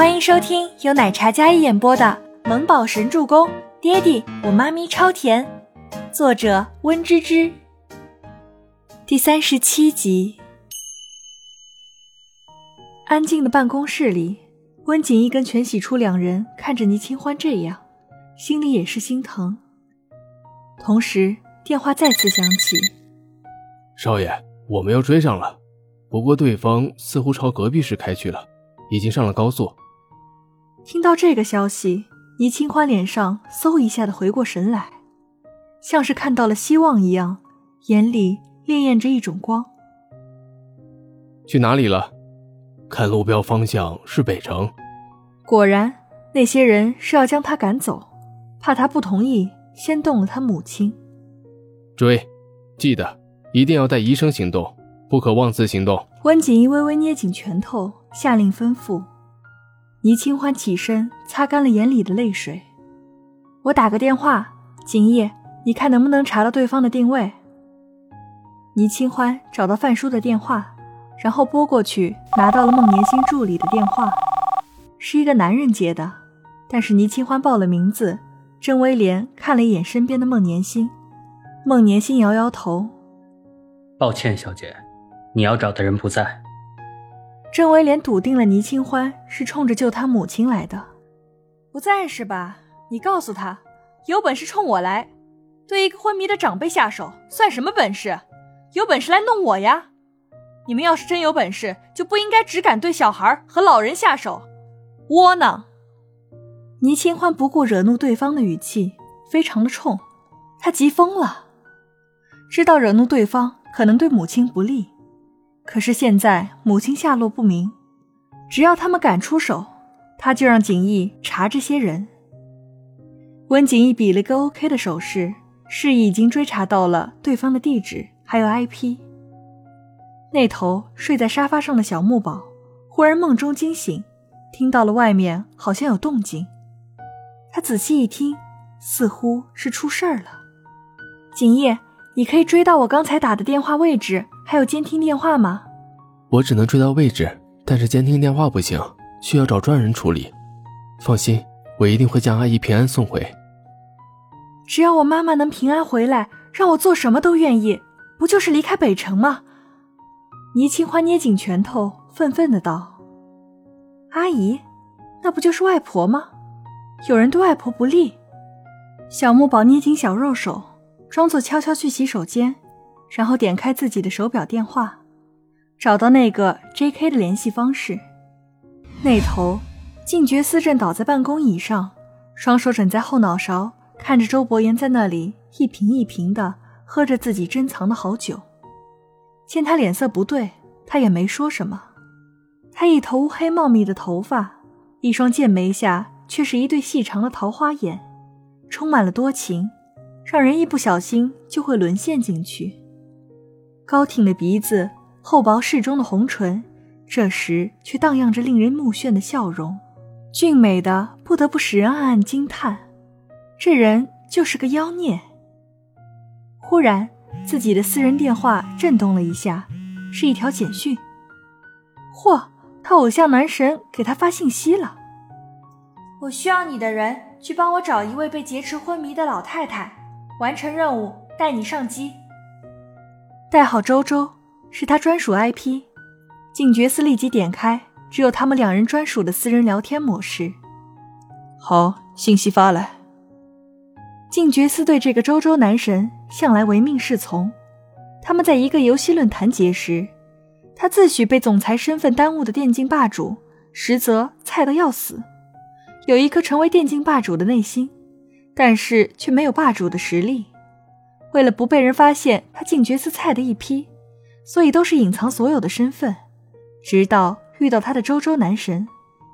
欢迎收听由奶茶嘉一演播的《萌宝神助攻》，爹地我妈咪超甜，作者温芝芝。第三十七集。安静的办公室里，温景逸跟全喜初两人看着倪清欢这样，心里也是心疼。同时，电话再次响起：“少爷，我们要追上了，不过对方似乎朝隔壁市开去了，已经上了高速。”听到这个消息，倪清欢脸上嗖一下的回过神来，像是看到了希望一样，眼里潋滟着一种光。去哪里了？看路标方向是北城。果然，那些人是要将他赶走，怕他不同意，先动了他母亲。追，记得一定要带医生行动，不可妄自行动。温锦衣微微捏紧拳头，下令吩咐。倪清欢起身，擦干了眼里的泪水。我打个电话，景逸，你看能不能查到对方的定位？倪清欢找到范叔的电话，然后拨过去，拿到了孟年星助理的电话，是一个男人接的。但是倪清欢报了名字，郑威廉看了一眼身边的孟年星，孟年星摇摇头：“抱歉，小姐，你要找的人不在。”郑威廉笃定了倪清欢是冲着救他母亲来的，不在是吧？你告诉他，有本事冲我来，对一个昏迷的长辈下手算什么本事？有本事来弄我呀！你们要是真有本事，就不应该只敢对小孩和老人下手，窝囊！倪清欢不顾惹怒对方的语气，非常的冲，他急疯了，知道惹怒对方可能对母亲不利。可是现在母亲下落不明，只要他们敢出手，他就让景逸查这些人。温景逸比了个 OK 的手势，示意已经追查到了对方的地址还有 IP。那头睡在沙发上的小木宝忽然梦中惊醒，听到了外面好像有动静，他仔细一听，似乎是出事儿了。景逸，你可以追到我刚才打的电话位置。还有监听电话吗？我只能追到位置，但是监听电话不行，需要找专人处理。放心，我一定会将阿姨平安送回。只要我妈妈能平安回来，让我做什么都愿意。不就是离开北城吗？倪清欢捏紧拳头，愤愤的道：“阿姨，那不就是外婆吗？有人对外婆不利。”小木宝捏紧小肉手，装作悄悄去洗手间。然后点开自己的手表电话，找到那个 J.K. 的联系方式。那头，静觉寺正倒在办公椅上，双手枕在后脑勺，看着周伯言在那里一瓶一瓶的喝着自己珍藏的好酒。见他脸色不对，他也没说什么。他一头乌黑茂密的头发，一双剑眉下却是一对细长的桃花眼，充满了多情，让人一不小心就会沦陷进去。高挺的鼻子，厚薄适中的红唇，这时却荡漾着令人目眩的笑容，俊美的不得不使人暗暗惊叹：这人就是个妖孽。忽然，自己的私人电话震动了一下，是一条简讯。嚯，他偶像男神给他发信息了：“我需要你的人去帮我找一位被劫持昏迷的老太太，完成任务，带你上机。”代号周周是他专属 IP，警觉司立即点开，只有他们两人专属的私人聊天模式。好，信息发来。静觉司对这个周周男神向来唯命是从，他们在一个游戏论坛结识，他自诩被总裁身份耽误的电竞霸主，实则菜的要死，有一颗成为电竞霸主的内心，但是却没有霸主的实力。为了不被人发现他进角色菜的一批，所以都是隐藏所有的身份，直到遇到他的周周男神，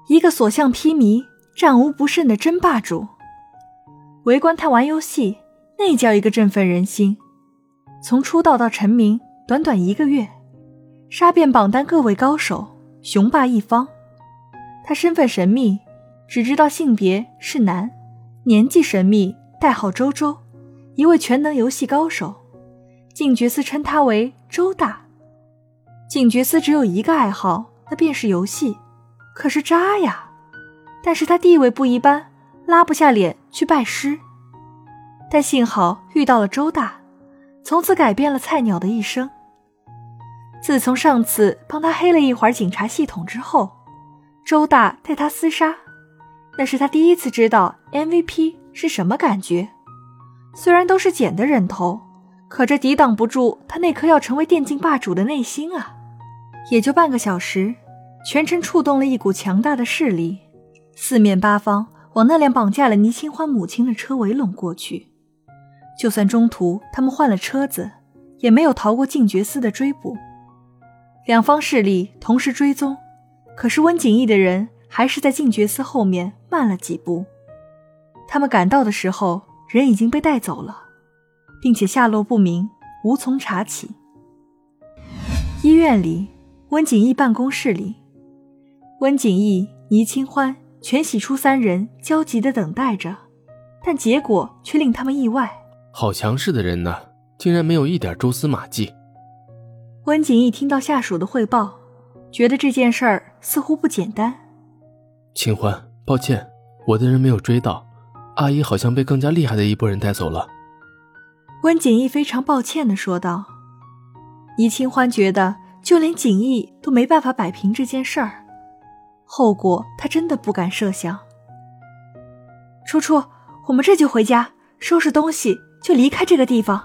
一个所向披靡、战无不胜的真霸主。围观他玩游戏，那叫一个振奋人心。从出道到成名，短短一个月，杀遍榜单各位高手，雄霸一方。他身份神秘，只知道性别是男，年纪神秘，代号周周。一位全能游戏高手，静觉寺称他为周大。静觉寺只有一个爱好，那便是游戏。可是渣呀，但是他地位不一般，拉不下脸去拜师。但幸好遇到了周大，从此改变了菜鸟的一生。自从上次帮他黑了一会儿警察系统之后，周大带他厮杀，那是他第一次知道 MVP 是什么感觉。虽然都是捡的人头，可这抵挡不住他那颗要成为电竞霸主的内心啊！也就半个小时，全程触动了一股强大的势力，四面八方往那辆绑架了倪清欢母亲的车围拢过去。就算中途他们换了车子，也没有逃过禁觉司的追捕。两方势力同时追踪，可是温景逸的人还是在禁觉司后面慢了几步。他们赶到的时候，人已经被带走了，并且下落不明，无从查起。医院里，温景逸办公室里，温景逸、倪清欢、全喜初三人焦急地等待着，但结果却令他们意外。好强势的人呢，竟然没有一点蛛丝马迹。温景逸听到下属的汇报，觉得这件事儿似乎不简单。清欢，抱歉，我的人没有追到，阿姨好像被更加厉害的一拨人带走了。温景逸非常抱歉的说道。倪清欢觉得，就连景逸都没办法摆平这件事儿，后果他真的不敢设想。初初，我们这就回家，收拾东西就离开这个地方，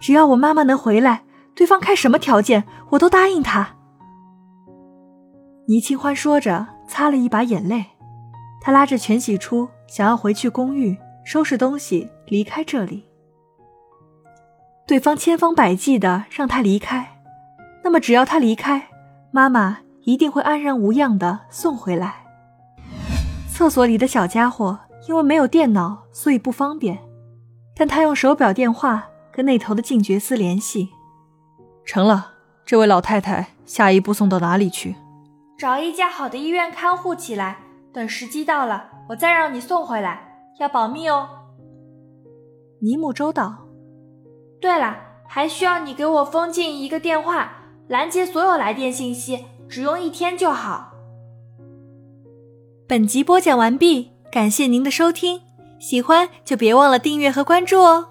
只要我妈妈能回来。对方开什么条件，我都答应他。倪清欢说着，擦了一把眼泪。他拉着全喜初，想要回去公寓收拾东西，离开这里。对方千方百计的让他离开，那么只要他离开，妈妈一定会安然无恙的送回来。厕所里的小家伙因为没有电脑，所以不方便，但他用手表电话跟那头的静觉司联系。成了，这位老太太下一步送到哪里去？找一家好的医院看护起来，等时机到了，我再让你送回来，要保密哦。尼木周道。对了，还需要你给我封禁一个电话，拦截所有来电信息，只用一天就好。本集播讲完毕，感谢您的收听，喜欢就别忘了订阅和关注哦。